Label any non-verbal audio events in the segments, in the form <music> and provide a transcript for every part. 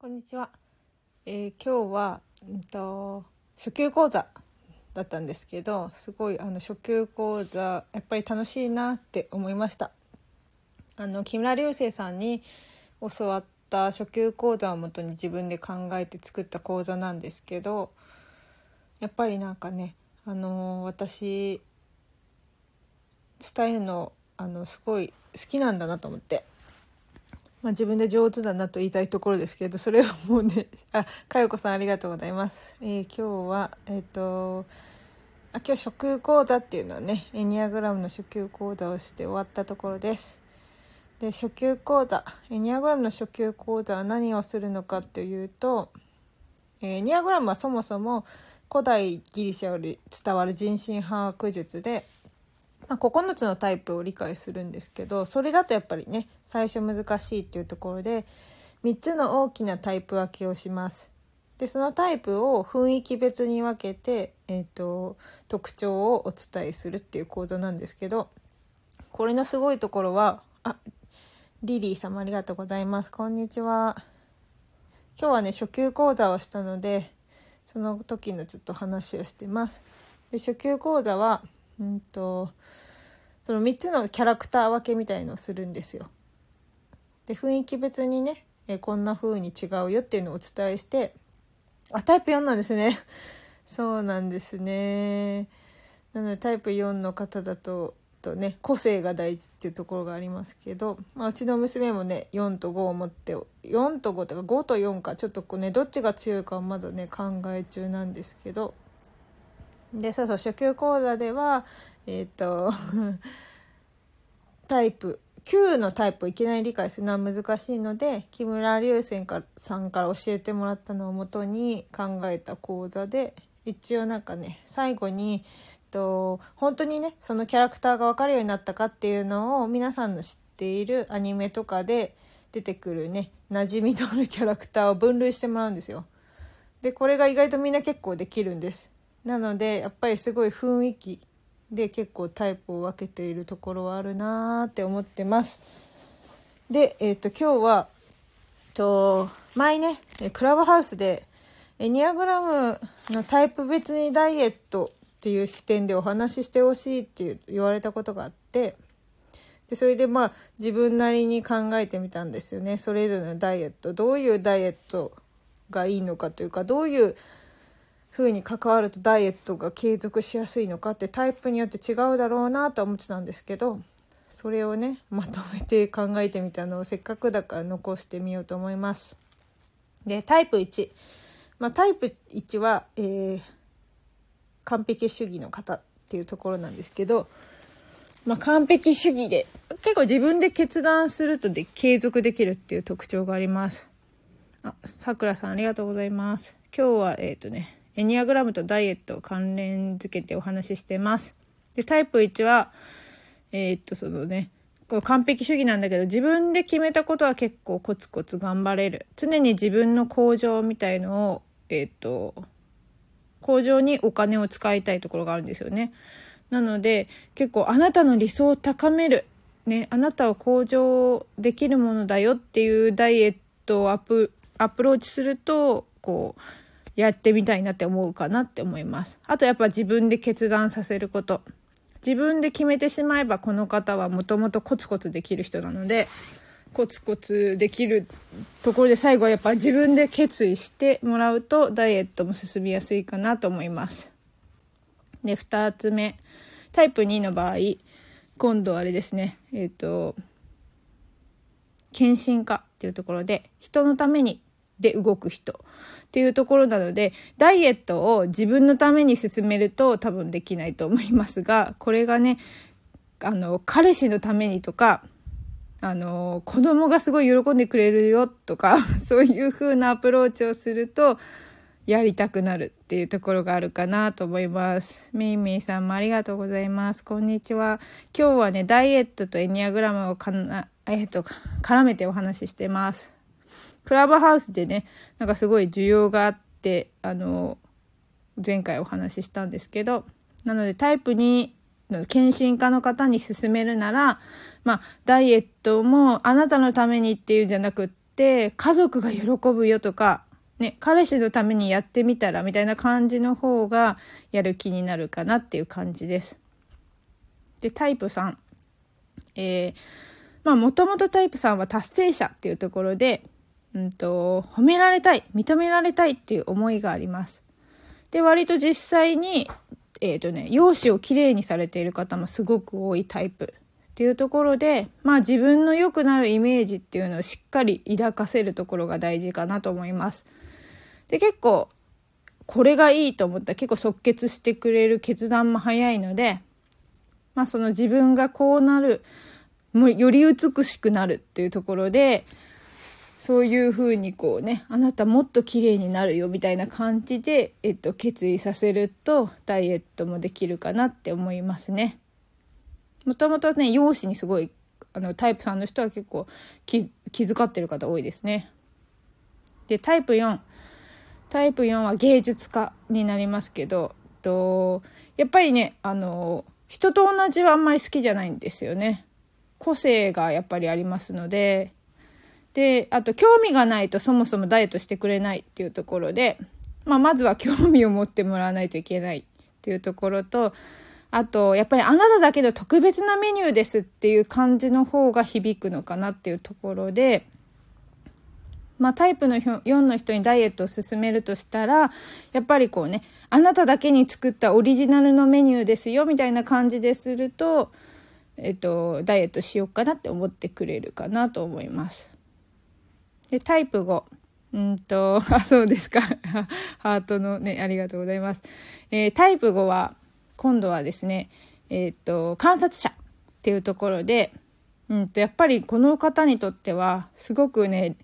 こんにちは。えー今日は、うんと、初級講座だったんですけど、すごいあの初級講座やっぱり楽しいなって思いました。あの木村流星さんに教わった初級講座をもとに自分で考えて作った講座なんですけど、やっぱりなんかね、あの私伝えるのあのすごい好きなんだなと思って。まあ、自分で上手だなと言いたいところですけどそれはもうねあかよこさんありがとうございます。えー今日はえっ、とあ今日初級講座っていうのはねエニアグラムの初級講座をして終わったところです。で初級講座エニアグラムの初級講座は何をするのかというと、えエニアグラムはそもそも古代ギリシャより伝わる人心把握術でまあ、9つのタイプを理解するんですけどそれだとやっぱりね最初難しいっていうところで3つの大きなタイプ分けをします。でそのタイプを雰囲気別に分けて、えー、と特徴をお伝えするっていう講座なんですけどこれのすごいところはあリリー様ありがとうございます。こんにちは。今日はね初級講座をしたのでその時のちょっと話をしてます。で初級講座はうんとその3つのキャラクター分けみたいのをするんですよ。で雰囲気別にねえこんな風に違うよっていうのをお伝えしてあタイプ4なんですね <laughs> そうなんですねなのでタイプ4の方だととね個性が大事っていうところがありますけど、まあ、うちの娘もね4と5を持って4と5とか5と4かちょっとこうねどっちが強いかはまだね考え中なんですけどでそうそう初級講座ではえっ、と <laughs> タイプ9のタイプをいきなり理解するのは難しいので木村流星さんから教えてもらったのをもとに考えた講座で一応なんかね最後にと本当にねそのキャラクターが分かるようになったかっていうのを皆さんの知っているアニメとかで出てくるね馴染みのあるキャラクターを分類してもらうんですよ。でこれが意外とみんな結構できるんです。なのでやっぱりすごい雰囲気で結構タイプを分けているところはあるなーって思ってます。で、えっ、と今日はと前ねクラブハウスでエニアグラムのタイプ別にダイエットっていう視点でお話ししてほしいって言われたことがあってでそれでまあ自分なりに考えてみたんですよねそれぞれのダイエットどういうダイエットがいいのかというかどういう風に関わるとダイエットが継続しやすいのかってタイプによって違うだろうなと思ってたんですけどそれをねまとめて考えてみたのをせっかくだから残してみようと思います。でタイプ1、まあ、タイプ1は、えー完璧主義の方っていうところなんですけど、まあ、完璧主義で結構自分で決断するとで継続できるっていう特徴があります。あ、さくらさんありがとうございます。今日はえっ、とね、エニアグラムとダイエットを関連付けてお話ししてます。で、タイプ1は、えっ、と、そのね、こう完璧主義なんだけど、自分で決めたことは結構コツコツ頑張れる。常に自分の向上みたいのを、えっ、と、向上にお金を使いたいところがあるんですよね。なので、結構あなたの理想を高める。ね、あなたを向上できるものだよっていうダイエットをアプアプローチすると、こう、やってみたいなって思うかなって思います。あとやっぱ自分で決断させること。自分で決めてしまえばこの方はもともとコツコツできる人なので、コツコツできるところで最後はやっぱ自分で決意してもらうとダイエットも進みやすいかなと思います。で、二つ目。タイプ2の場合、今度あれですね、えっ、と、献身化っていうところで、人のためにで動く人っていうところなので、ダイエットを自分のために進めると多分できないと思いますが、これがね、あの、彼氏のためにとか、あの、子供がすごい喜んでくれるよとか、<laughs> そういう風なアプローチをすると、やりたくなるっていうところがあるかなと思います。めいめいさんもありがとうございます。こんにちは。今日はね、ダイエットとエニアグラムをかな、えっと、絡めてお話ししてます。クラブハウスでね、なんかすごい需要があって、あの、前回お話ししたんですけど、なのでタイプ2の献身家の方に勧めるなら、まあ、ダイエットもあなたのためにっていうんじゃなくって、て家族が喜ぶよとか、ね、彼氏のためにやってみたらみたいな感じの方がやる気になるかなっていう感じです。で、タイプ3。えー、まあもともとタイプ3は達成者っていうところで、うんと、褒められたい、認められたいっていう思いがあります。で、割と実際に、えっ、ー、とね、容姿をきれいにされている方もすごく多いタイプっていうところで、まあ自分の良くなるイメージっていうのをしっかり抱かせるところが大事かなと思います。で、結構、これがいいと思ったら結構即決してくれる決断も早いので、まあその自分がこうなる、もうより美しくなるっていうところで、そういうふうにこうね、あなたもっと綺麗になるよみたいな感じで、えっと、決意させると、ダイエットもできるかなって思いますね。もともとね、容姿にすごい、あの、タイプ3の人は結構気気遣ってる方多いですね。で、タイプ4。タイプ4は芸術家になりますけど、とやっぱりね、あの、人と同じはあんまり好きじゃないんですよね。個性がやっぱりありますので、で、あと興味がないとそもそもダイエットしてくれないっていうところで、まあ、まずは興味を持ってもらわないといけないっていうところと、あと、やっぱりあなただけの特別なメニューですっていう感じの方が響くのかなっていうところで、まあタイプの4の人にダイエットを進めるとしたら、やっぱりこうね、あなただけに作ったオリジナルのメニューですよみたいな感じですると、えっと、ダイエットしようかなって思ってくれるかなと思います。で、タイプ5。うんと、<laughs> あ、そうですか。<laughs> ハートのね、ありがとうございます。えー、タイプ5は、今度はですね、えっ、と、観察者っていうところで、うんと、やっぱりこの方にとっては、すごくね、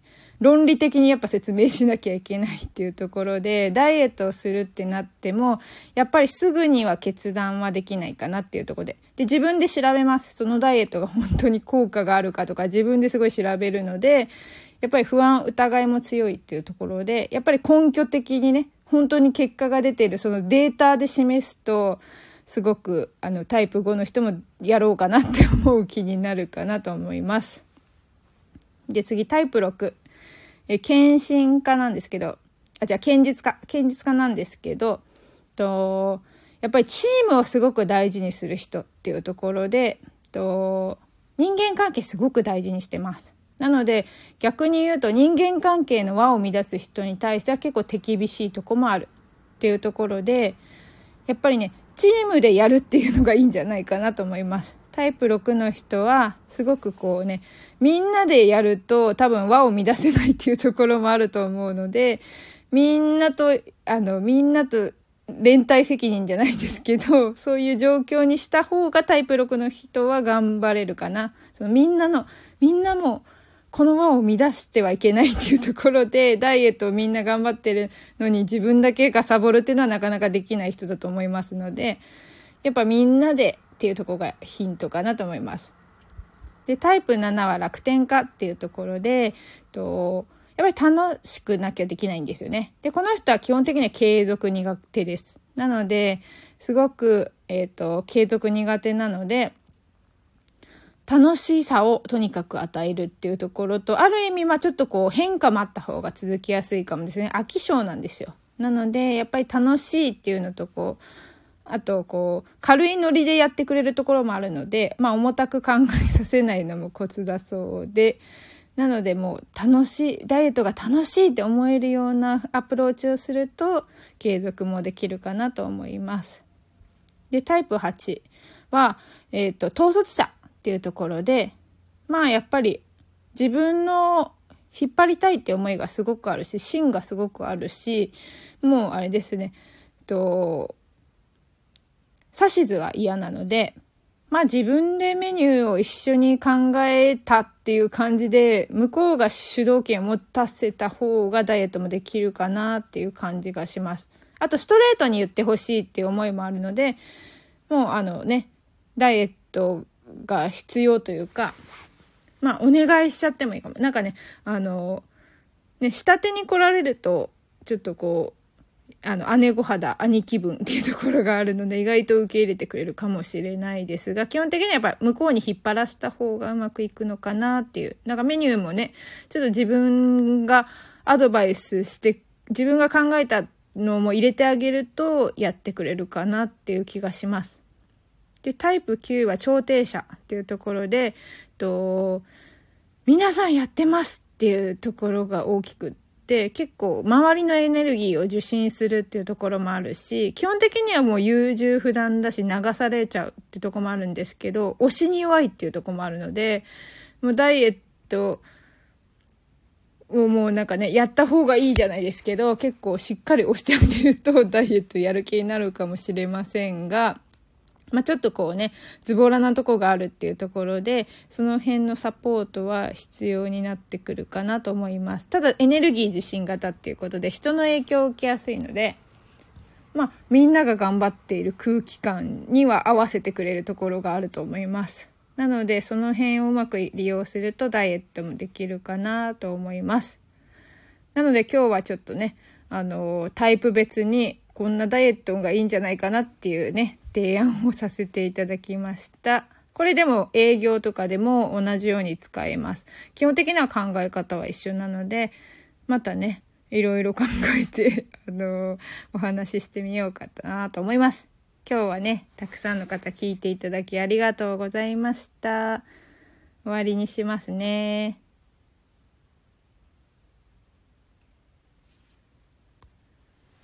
論理的にやっぱ説明しなきゃいけないっていうところで、ダイエットをするってなっても、やっぱりすぐには決断はできないかなっていうとこで。で、自分で調べます。そのダイエットが本当に効果があるかとか、自分ですごい調べるので、やっぱり不安、疑いも強いっていうところで、やっぱり根拠的にね、本当に結果が出ている、そのデータで示すと、すごく、あの、タイプ5の人もやろうかなって思う気になるかなと思います。で、次、タイプ6。え、検診家なんですけど、あ、じゃあ、検実家、検実家なんですけど、と、やっぱりチームをすごく大事にする人っていうところで、と、人間関係すごく大事にしてます。なので逆に言うと人間関係の輪を乱す人に対しては結構手厳しいとこもあるっていうところでやっぱりねチームでやるっていうのがいいんじゃないかなと思います。タイプ6の人はすごくこうねみんなでやると多分輪を乱せないっていうところもあると思うのでみんなとあのみんなと連帯責任じゃないですけど、<laughs> そういう状況にした方がタイプ6の人は頑張れるかな。そのみんなの、みんなもこの輪を乱してはいけないっていうところで、ダイエットをみんな頑張ってるのに自分だけがサボるっていうのはなかなかできない人だと思いますので、やっぱみんなでっていうとこがヒントかなと思います。で、タイプ7は楽天家っていうところで、とやっぱり楽しくなきゃできないんですよね。で、この人は基本的には継続苦手です。なので、すごく、えっ、ー、と、継続苦手なので、楽しさをとにかく与えるっていうところと、ある意味、まあちょっとこう変化もあった方が続きやすいかもですね。飽き性なんですよ。なので、やっぱり楽しいっていうのとこう、あと、こう、軽いノリでやってくれるところもあるので、まあ重たく考えさせないのもコツだそうで、なのでもう楽しい、ダイエットが楽しいって思えるようなアプローチをすると継続もできるかなと思います。で、タイプ8は、えっ、ー、と、統率者っていうところでまあやっぱり自分の引っ張りたいって思いがすごくあるし芯がすごくあるしもうあれですねと指図は嫌なのでまあ自分でメニューを一緒に考えたっていう感じで向こうが主導権を持たせた方がダイエットもできるかなっていう感じがします。あとストレートに言ってほしいっていう思いもあるのでもうあのねダイエットが必要というか、まあ、お願いしちゃってもいいかも。なんかね、あの、ね、下手に来られると、ちょっとこう、あの、姉御肌、兄貴分っていうところがあるので、意外と受け入れてくれるかもしれないですが、基本的にはやっぱ向こうに引っ張らした方がうまくいくのかなっていう。なんかメニューもね、ちょっと自分がアドバイスして、自分が考えたのも入れてあげるとやってくれるかなっていう気がします。で、タイプ9は調停者っていうところで、と、皆さんやってますっていうところが大きくて、結構周りのエネルギーを受信するっていうところもあるし、基本的にはもう優柔不断だし流されちゃうってとこもあるんですけど、推しに弱いっていうとこもあるので、もうダイエット、をもうなんかね、やった方がいいじゃないですけど、結構しっかり押してあげるとダイエットやる気になるかもしれませんが、まあ、ちょっとこうね、ズボラなとこがあるっていうところで、その辺のサポートは必要になってくるかなと思います。ただ、エネルギー自信型っていうことで、人の影響を受けやすいので、まあ、みんなが頑張っている空気感には合わせてくれるところがあると思います。なので、その辺をうまく利用するとダイエットもできるかなと思います。なので今日はちょっとね、あの、タイプ別にこんなダイエットがいいんじゃないかなっていうね、提案をさせていただきました。これでも営業とかでも同じように使えます。基本的な考え方は一緒なので、またね、いろいろ考えて、<laughs> あの、お話ししてみようかなと思います。今日はね、たくさんの方聞いていただきありがとうございました。終わりにしますね。